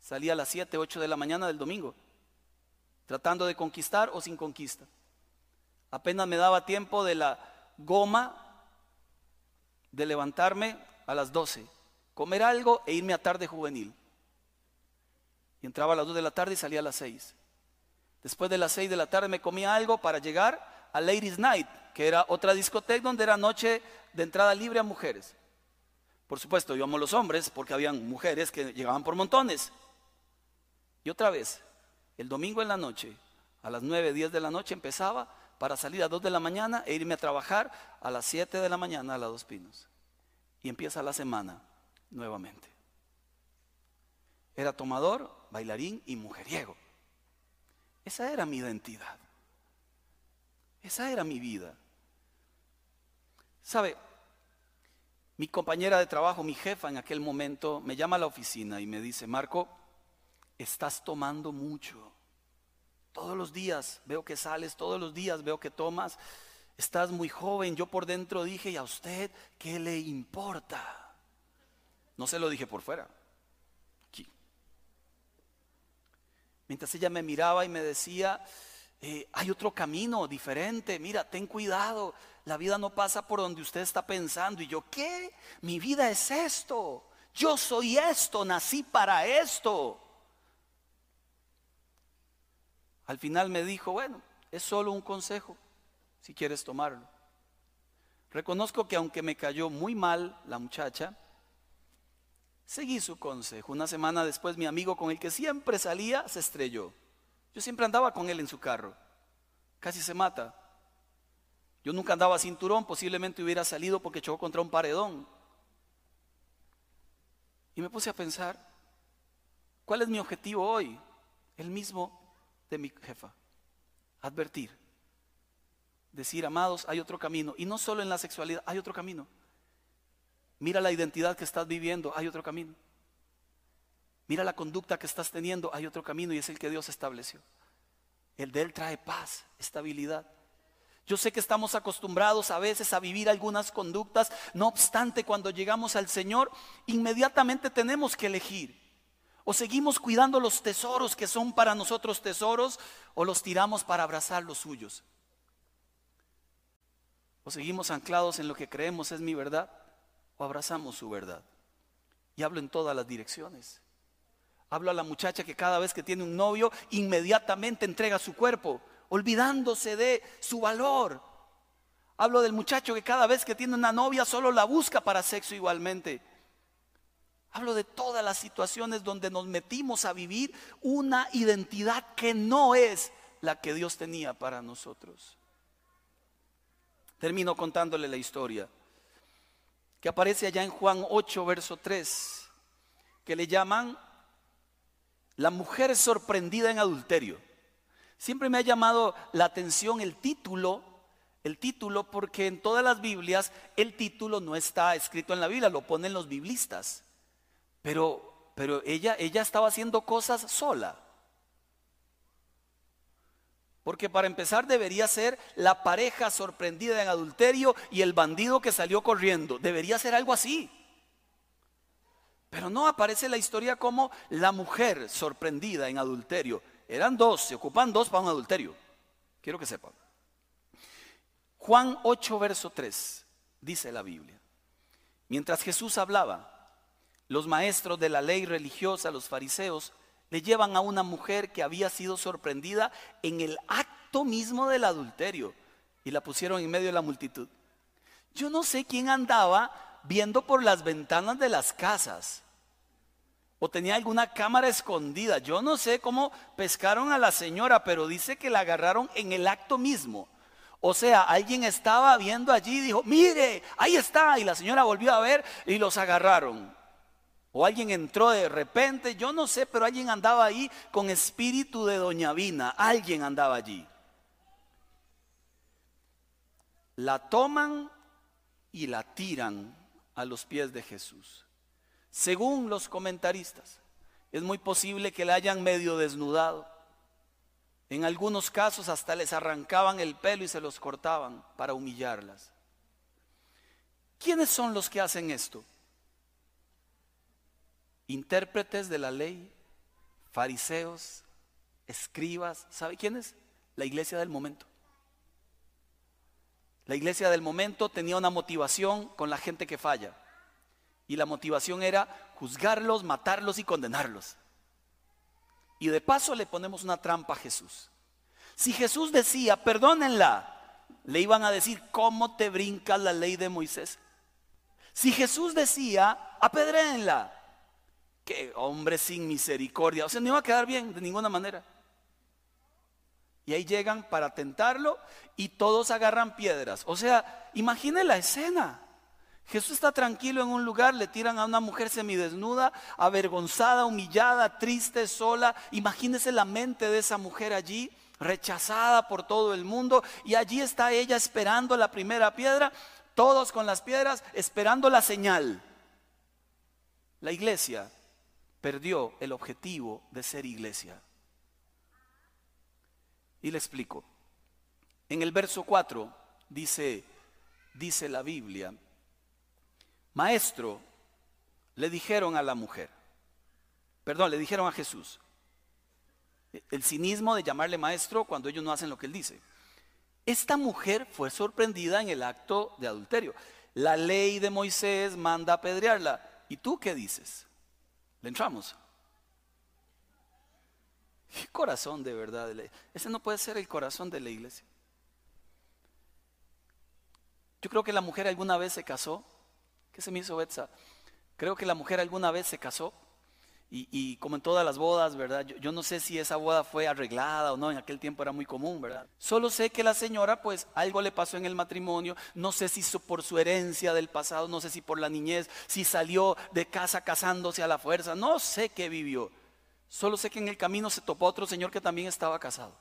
Salía a las 7, 8 de la mañana del domingo, tratando de conquistar o sin conquista. Apenas me daba tiempo de la goma de levantarme a las 12, comer algo e irme a tarde juvenil. Entraba a las 2 de la tarde y salía a las 6. Después de las 6 de la tarde me comía algo para llegar a Ladies Night, que era otra discoteca donde era noche de entrada libre a mujeres. Por supuesto, íbamos los hombres porque habían mujeres que llegaban por montones. Y otra vez, el domingo en la noche, a las 9, 10 de la noche empezaba para salir a 2 de la mañana e irme a trabajar a las 7 de la mañana a las Dos Pinos. Y empieza la semana nuevamente. Era tomador, bailarín y mujeriego. Esa era mi identidad. Esa era mi vida. ¿Sabe? Mi compañera de trabajo, mi jefa en aquel momento, me llama a la oficina y me dice, Marco, estás tomando mucho. Todos los días veo que sales, todos los días veo que tomas. Estás muy joven. Yo por dentro dije, ¿y a usted qué le importa? No se lo dije por fuera. Aquí. Mientras ella me miraba y me decía, eh, hay otro camino diferente, mira, ten cuidado, la vida no pasa por donde usted está pensando. Y yo, ¿qué? Mi vida es esto, yo soy esto, nací para esto. Al final me dijo, bueno, es solo un consejo, si quieres tomarlo. Reconozco que aunque me cayó muy mal la muchacha, seguí su consejo. Una semana después mi amigo con el que siempre salía se estrelló. Yo siempre andaba con él en su carro. Casi se mata. Yo nunca andaba cinturón, posiblemente hubiera salido porque chocó contra un paredón. Y me puse a pensar, ¿cuál es mi objetivo hoy? El mismo de mi jefa. Advertir. Decir, amados, hay otro camino. Y no solo en la sexualidad, hay otro camino. Mira la identidad que estás viviendo, hay otro camino. Mira la conducta que estás teniendo, hay otro camino y es el que Dios estableció. El de Él trae paz, estabilidad. Yo sé que estamos acostumbrados a veces a vivir algunas conductas, no obstante cuando llegamos al Señor, inmediatamente tenemos que elegir. O seguimos cuidando los tesoros que son para nosotros tesoros, o los tiramos para abrazar los suyos. O seguimos anclados en lo que creemos es mi verdad, o abrazamos su verdad. Y hablo en todas las direcciones. Hablo a la muchacha que cada vez que tiene un novio, inmediatamente entrega su cuerpo, olvidándose de su valor. Hablo del muchacho que cada vez que tiene una novia solo la busca para sexo igualmente. Hablo de todas las situaciones donde nos metimos a vivir una identidad que no es la que Dios tenía para nosotros. Termino contándole la historia que aparece allá en Juan 8, verso 3, que le llaman la mujer sorprendida en adulterio. Siempre me ha llamado la atención el título, el título porque en todas las Biblias el título no está escrito en la Biblia, lo ponen los biblistas. Pero, pero ella, ella estaba haciendo cosas sola. Porque para empezar debería ser la pareja sorprendida en adulterio y el bandido que salió corriendo. Debería ser algo así. Pero no aparece la historia como la mujer sorprendida en adulterio. Eran dos, se ocupan dos para un adulterio. Quiero que sepan. Juan 8, verso 3, dice la Biblia. Mientras Jesús hablaba, los maestros de la ley religiosa, los fariseos, le llevan a una mujer que había sido sorprendida en el acto mismo del adulterio y la pusieron en medio de la multitud. Yo no sé quién andaba viendo por las ventanas de las casas o tenía alguna cámara escondida. Yo no sé cómo pescaron a la señora, pero dice que la agarraron en el acto mismo. O sea, alguien estaba viendo allí y dijo, mire, ahí está. Y la señora volvió a ver y los agarraron. O alguien entró de repente, yo no sé, pero alguien andaba ahí con espíritu de doña Vina. Alguien andaba allí. La toman y la tiran a los pies de Jesús. Según los comentaristas, es muy posible que la hayan medio desnudado. En algunos casos hasta les arrancaban el pelo y se los cortaban para humillarlas. ¿Quiénes son los que hacen esto? Intérpretes de la ley, fariseos, escribas, ¿sabe quiénes? La iglesia del momento. La iglesia del momento tenía una motivación con la gente que falla. Y la motivación era juzgarlos, matarlos y condenarlos. Y de paso le ponemos una trampa a Jesús. Si Jesús decía, perdónenla, le iban a decir, ¿cómo te brinca la ley de Moisés? Si Jesús decía, apedréenla, Qué hombre sin misericordia. O sea, no iba a quedar bien de ninguna manera. Y ahí llegan para tentarlo y todos agarran piedras. O sea, imagine la escena. Jesús está tranquilo en un lugar, le tiran a una mujer semidesnuda, avergonzada, humillada, triste, sola. Imagínese la mente de esa mujer allí, rechazada por todo el mundo. Y allí está ella esperando la primera piedra, todos con las piedras, esperando la señal. La iglesia perdió el objetivo de ser iglesia. Y le explico. En el verso 4 dice, dice la Biblia, maestro, le dijeron a la mujer, perdón, le dijeron a Jesús, el cinismo de llamarle maestro cuando ellos no hacen lo que él dice. Esta mujer fue sorprendida en el acto de adulterio. La ley de Moisés manda apedrearla. ¿Y tú qué dices? ¿Le entramos? ¿Qué corazón de verdad? Ese no puede ser el corazón de la iglesia. Yo creo que la mujer alguna vez se casó. ¿Qué se me hizo Betsa? Creo que la mujer alguna vez se casó y, como en todas las bodas, ¿verdad? Yo, no sé si esa boda fue arreglada o no, en aquel tiempo era muy común, ¿verdad? Solo sé que la señora, pues algo le pasó en el matrimonio, no sé si por su herencia del pasado, no sé si por la niñez, si salió de casa casándose a la fuerza, no sé qué vivió. Solo sé que en el camino se topó otro señor que también estaba casado.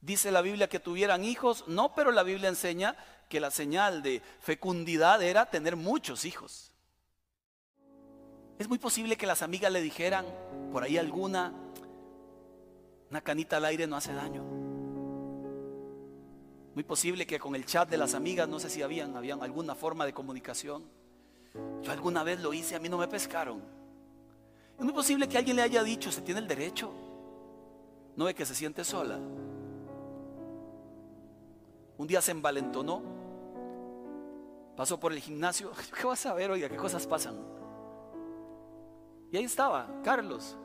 Dice la Biblia que tuvieran hijos, no, pero la Biblia enseña que la señal de fecundidad era tener muchos hijos. Es muy posible que las amigas le dijeran, por ahí alguna, una canita al aire no hace daño. Muy posible que con el chat de las amigas, no sé si habían, habían alguna forma de comunicación. Yo alguna vez lo hice, a mí no me pescaron. Es muy posible que alguien le haya dicho, se tiene el derecho. No ve que se siente sola. Un día se envalentonó, pasó por el gimnasio. ¿Qué vas a ver, oiga? ¿Qué cosas pasan? Y ahí estaba, Carlos.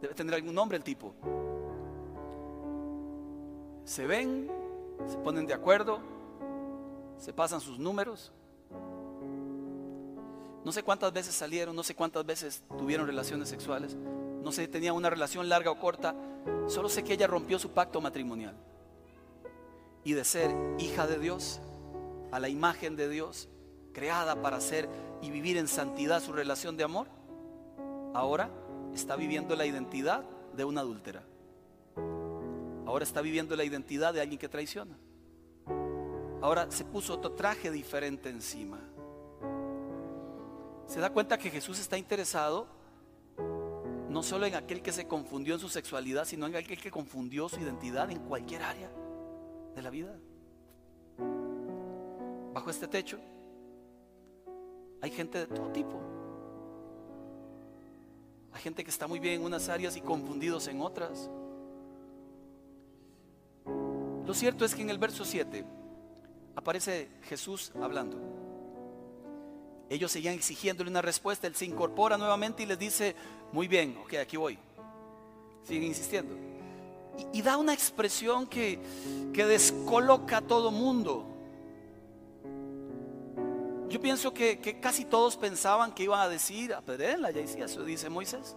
Debe tener algún nombre el tipo. Se ven, se ponen de acuerdo, se pasan sus números. No sé cuántas veces salieron, no sé cuántas veces tuvieron relaciones sexuales, no sé si tenían una relación larga o corta, solo sé que ella rompió su pacto matrimonial. Y de ser hija de Dios, a la imagen de Dios, creada para ser y vivir en santidad su relación de amor, ahora está viviendo la identidad de una adúltera. Ahora está viviendo la identidad de alguien que traiciona. Ahora se puso otro traje diferente encima. Se da cuenta que Jesús está interesado no solo en aquel que se confundió en su sexualidad, sino en aquel que confundió su identidad en cualquier área de la vida. Bajo este techo hay gente de todo tipo. Hay gente que está muy bien en unas áreas y confundidos en otras. Lo cierto es que en el verso 7 aparece Jesús hablando. Ellos seguían exigiéndole una respuesta. Él se incorpora nuevamente y les dice, muy bien, ok, aquí voy. Siguen insistiendo. Y, da una expresión que, que descoloca a todo mundo. Yo pienso que, casi todos pensaban que iban a decir, apedrenla, ya decía, eso dice Moisés.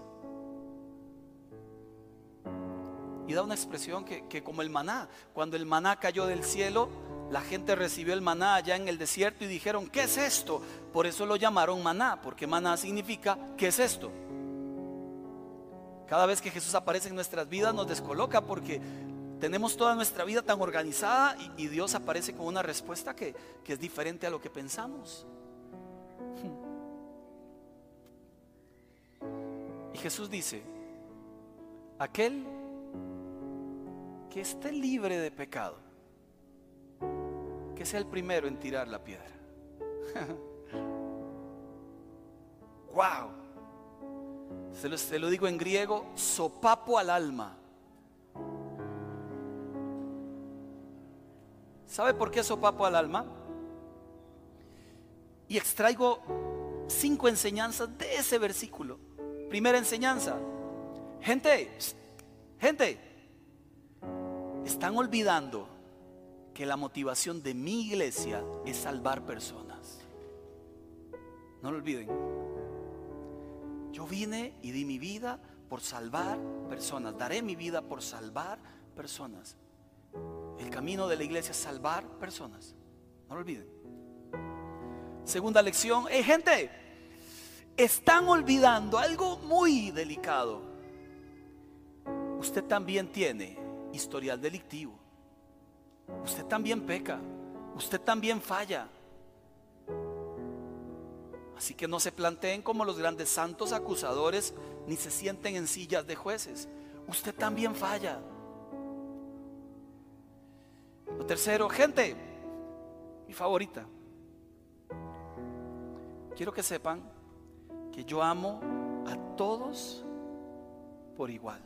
Y da una expresión que, que, como el maná, cuando el maná cayó del cielo, la gente recibió el maná allá en el desierto y dijeron, ¿qué es esto? Por eso lo llamaron maná, porque maná significa, ¿qué es esto? Cada vez que Jesús aparece en nuestras vidas nos descoloca porque tenemos toda nuestra vida tan organizada y, Dios aparece con una respuesta que, es diferente a lo que pensamos. Y Jesús dice, aquel que esté libre de pecado, que sea el primero en tirar la piedra. wow. Se lo, se lo, digo en griego, sopapo al alma. ¿Sabe por qué sopapo al alma? Y extraigo cinco enseñanzas de ese versículo. Primera enseñanza. Gente, gente, están olvidando que la motivación de mi iglesia es salvar personas. No lo olviden. Yo vine y di mi vida por salvar personas. Daré mi vida por salvar personas. El camino de la iglesia es salvar personas. No lo olviden. Segunda lección. Hey, gente, están olvidando algo muy delicado. Usted también tiene historial delictivo. Usted también peca. Usted también falla. Así que no se planteen como los grandes santos acusadores ni se sienten en sillas de jueces. usted también falla. Lo tercero, gente, mi favorita. Quiero que sepan que yo amo a todos por igual.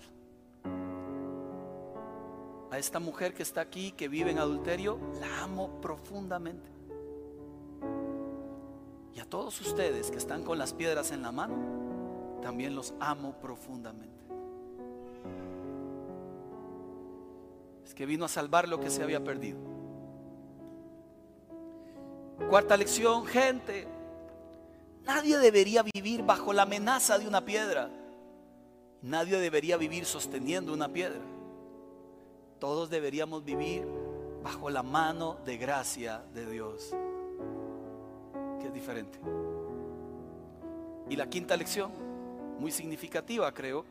A esta mujer que está aquí, que vive en adulterio, la amo profundamente. Y a todos ustedes que están con las piedras en la mano, también los amo profundamente. Es que vino a salvar lo que se había perdido. Cuarta lección, gente. Nadie debería vivir bajo la amenaza de una piedra. Nadie debería vivir sosteniendo una piedra. Todos deberíamos vivir bajo la mano de gracia de Dios, que es diferente. Y la quinta lección, muy significativa creo,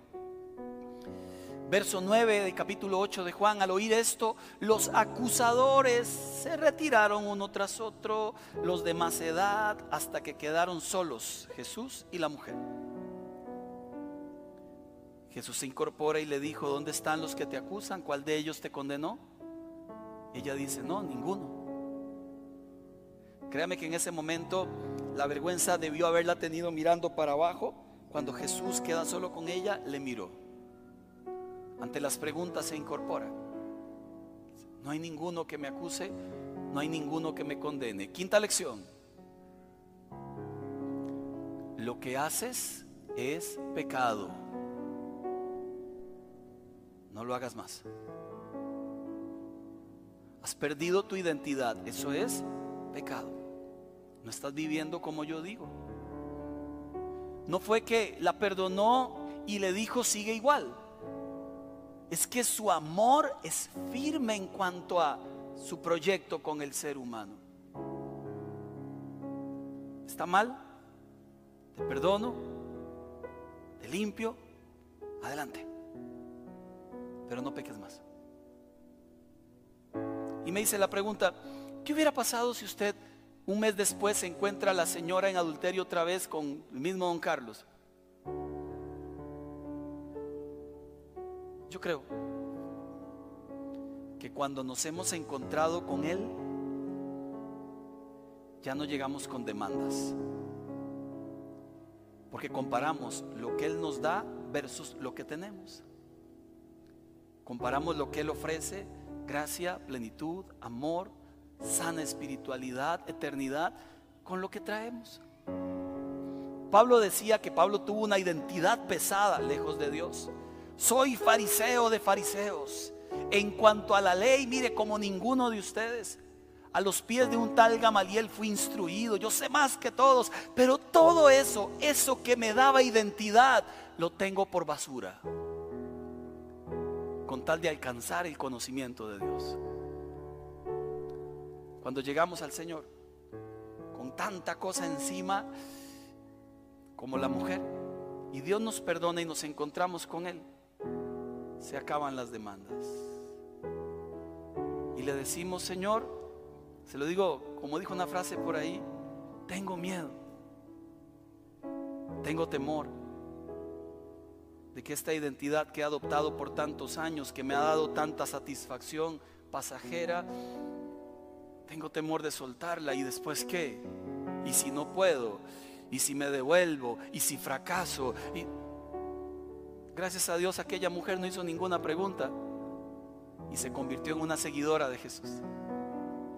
verso 9 del capítulo 8 de Juan, al oír esto, los acusadores se retiraron uno tras otro, los de más edad, hasta que quedaron solos Jesús y la mujer. Jesús se incorpora y le dijo, ¿dónde están los que te acusan? ¿Cuál de ellos te condenó? Ella dice, no, ninguno. Créame que en ese momento la vergüenza debió haberla tenido mirando para abajo. Cuando Jesús queda solo con ella, le miró. Ante las preguntas se incorpora. No hay ninguno que me acuse, no hay ninguno que me condene. Quinta lección. Lo que haces es pecado no lo hagas más. Has perdido tu identidad, eso es pecado. No estás viviendo como yo digo. No fue que la perdonó y le dijo sigue igual. Es que su amor es firme en cuanto a su proyecto con el ser humano. ¿Está mal? Te perdono, te limpio, adelante pero no peques más. Y me dice la pregunta, ¿qué hubiera pasado si usted un mes después se encuentra a la señora en adulterio otra vez con el mismo don Carlos? Yo creo que cuando nos hemos encontrado con él, ya no llegamos con demandas. Porque comparamos lo que Él nos da versus lo que tenemos. Comparamos lo que Él ofrece, gracia, plenitud, amor, sana espiritualidad, eternidad, con lo que traemos. Pablo decía que Pablo tuvo una identidad pesada lejos de Dios. Soy fariseo de fariseos. En cuanto a la ley, mire, como ninguno de ustedes, a los pies de un tal Gamaliel fui instruido. Yo sé más que todos, pero todo eso, eso que me daba identidad, lo tengo por basura con tal de alcanzar el conocimiento de Dios. Cuando llegamos al Señor, con tanta cosa encima como la mujer, y Dios nos perdona y nos encontramos con Él, se acaban las demandas. Y le decimos, Señor, se lo digo como dijo una frase por ahí, tengo miedo, tengo temor de que esta identidad que he adoptado por tantos años, que me ha dado tanta satisfacción pasajera, tengo temor de soltarla y después qué? ¿Y si no puedo? ¿Y si me devuelvo? ¿Y si fracaso? Y... Gracias a Dios aquella mujer no hizo ninguna pregunta y se convirtió en una seguidora de Jesús,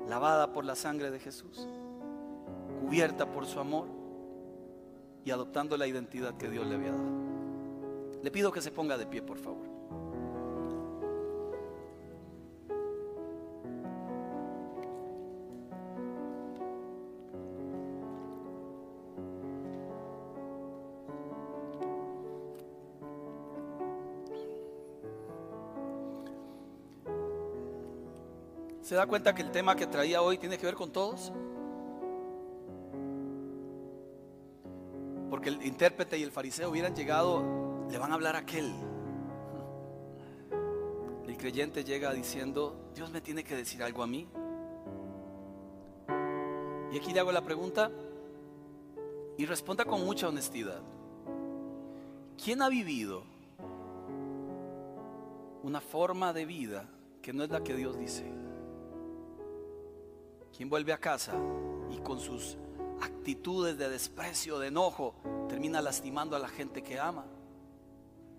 lavada por la sangre de Jesús, cubierta por su amor y adoptando la identidad que Dios le había dado. Le pido que se ponga de pie, por favor. ¿Se da cuenta que el tema que traía hoy tiene que ver con todos? Porque el intérprete y el fariseo hubieran llegado le van a hablar a aquel. El creyente llega diciendo, Dios me tiene que decir algo a mí. Y aquí le hago la pregunta y responda con mucha honestidad. ¿Quién ha vivido una forma de vida que no es la que Dios dice. Quien vuelve a casa y con sus actitudes de desprecio, de enojo, termina lastimando a la gente que ama.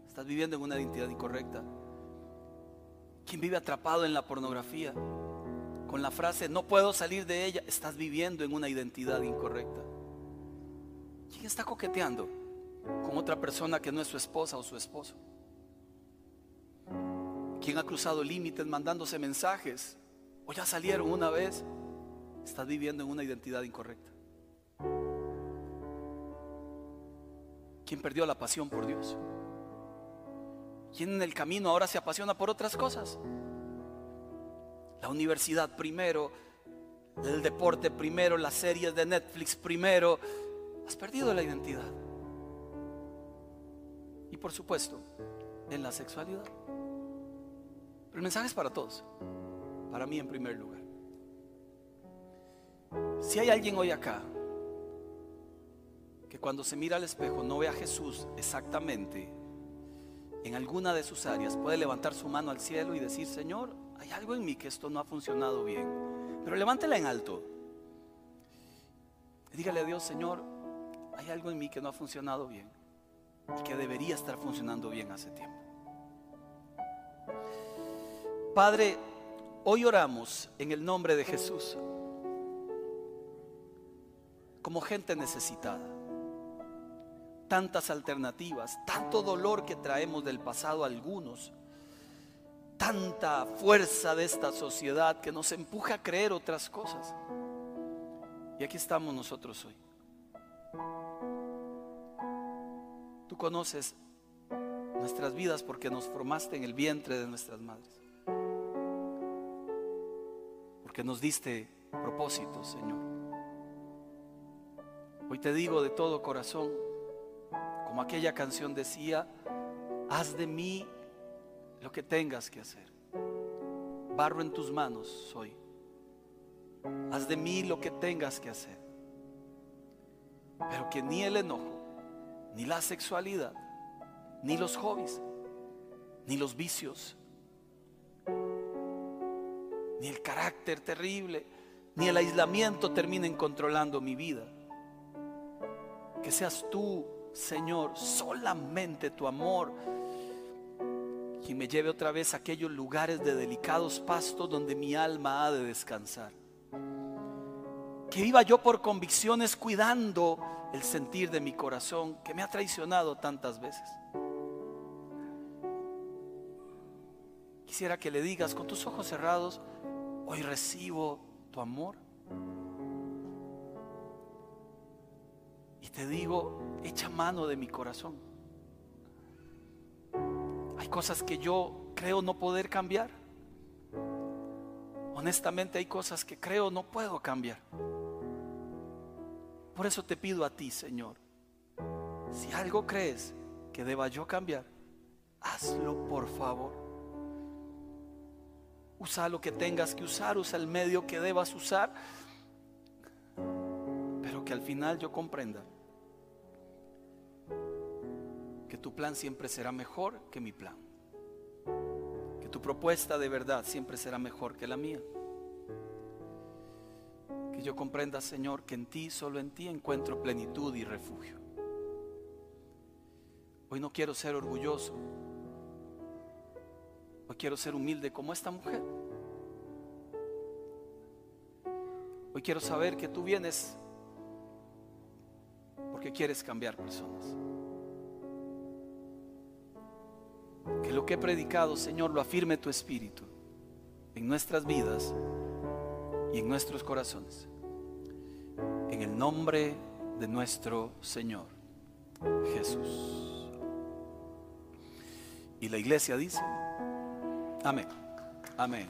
Estás viviendo en una identidad incorrecta. Quien vive atrapado en la pornografía, con la frase no puedo salir de ella, estás viviendo en una identidad incorrecta. ¿Quién está coqueteando con otra persona que no es su esposa o su esposo? ¿Quién ha cruzado límites mandándose mensajes? ¿O ya salieron una vez? Estás viviendo en una identidad incorrecta. ¿Quién perdió la pasión por Dios? ¿Quién en el camino ahora se apasiona por otras cosas? La universidad primero, el deporte primero, las series de Netflix primero. Has perdido la identidad. Y por supuesto, en la sexualidad. Pero el mensaje es para todos. Para mí en primer lugar. Si hay alguien hoy acá que cuando se mira al espejo no ve a Jesús exactamente en alguna de sus áreas, puede levantar su mano al cielo y decir, Señor, hay algo en mí que esto no ha funcionado bien. Pero levántela en alto. Y dígale a Dios, Señor, hay algo en mí que no ha funcionado bien y que debería estar funcionando bien hace tiempo. Padre, hoy oramos en el nombre de Jesús como gente necesitada. Tantas alternativas, tanto dolor que traemos del pasado algunos tanta fuerza de esta sociedad que nos empuja a creer otras cosas. Y aquí estamos nosotros hoy. Tú conoces nuestras vidas porque nos formaste en el vientre de nuestras madres. Porque nos diste propósitos, Señor. Hoy te digo de todo corazón, como aquella canción decía, haz de mí lo que tengas que hacer. Barro en tus manos soy. Haz de mí lo que tengas que hacer. Pero que ni el enojo, ni la sexualidad, ni los hobbies, ni los vicios, ni el carácter terrible, ni el aislamiento terminen controlando mi vida. Que seas tú, Señor, solamente tu amor y me lleve otra vez a aquellos lugares de delicados pastos donde mi alma ha de descansar. Que viva yo por convicciones cuidando el sentir de mi corazón que me ha traicionado tantas veces. Quisiera que le digas con tus ojos cerrados, hoy recibo tu amor. Y te digo, echa mano de mi corazón cosas que yo creo no poder cambiar. Honestamente hay cosas que creo no puedo cambiar. Por eso te pido a ti, Señor, si algo crees que deba yo cambiar, hazlo por favor. Usa lo que tengas que usar, usa el medio que debas usar, pero que al final yo comprenda que tu plan siempre será mejor que mi plan. Que tu propuesta de verdad siempre será mejor que la mía. Que yo comprenda, Señor, que en ti, solo en ti encuentro plenitud y refugio. Hoy no quiero ser orgulloso. Hoy quiero ser humilde como esta mujer. Hoy quiero saber que tú vienes porque quieres cambiar personas. Que lo que he predicado, Señor, lo afirme tu Espíritu en nuestras vidas y en nuestros corazones. En el nombre de nuestro Señor Jesús. Y la iglesia dice, amén, amén.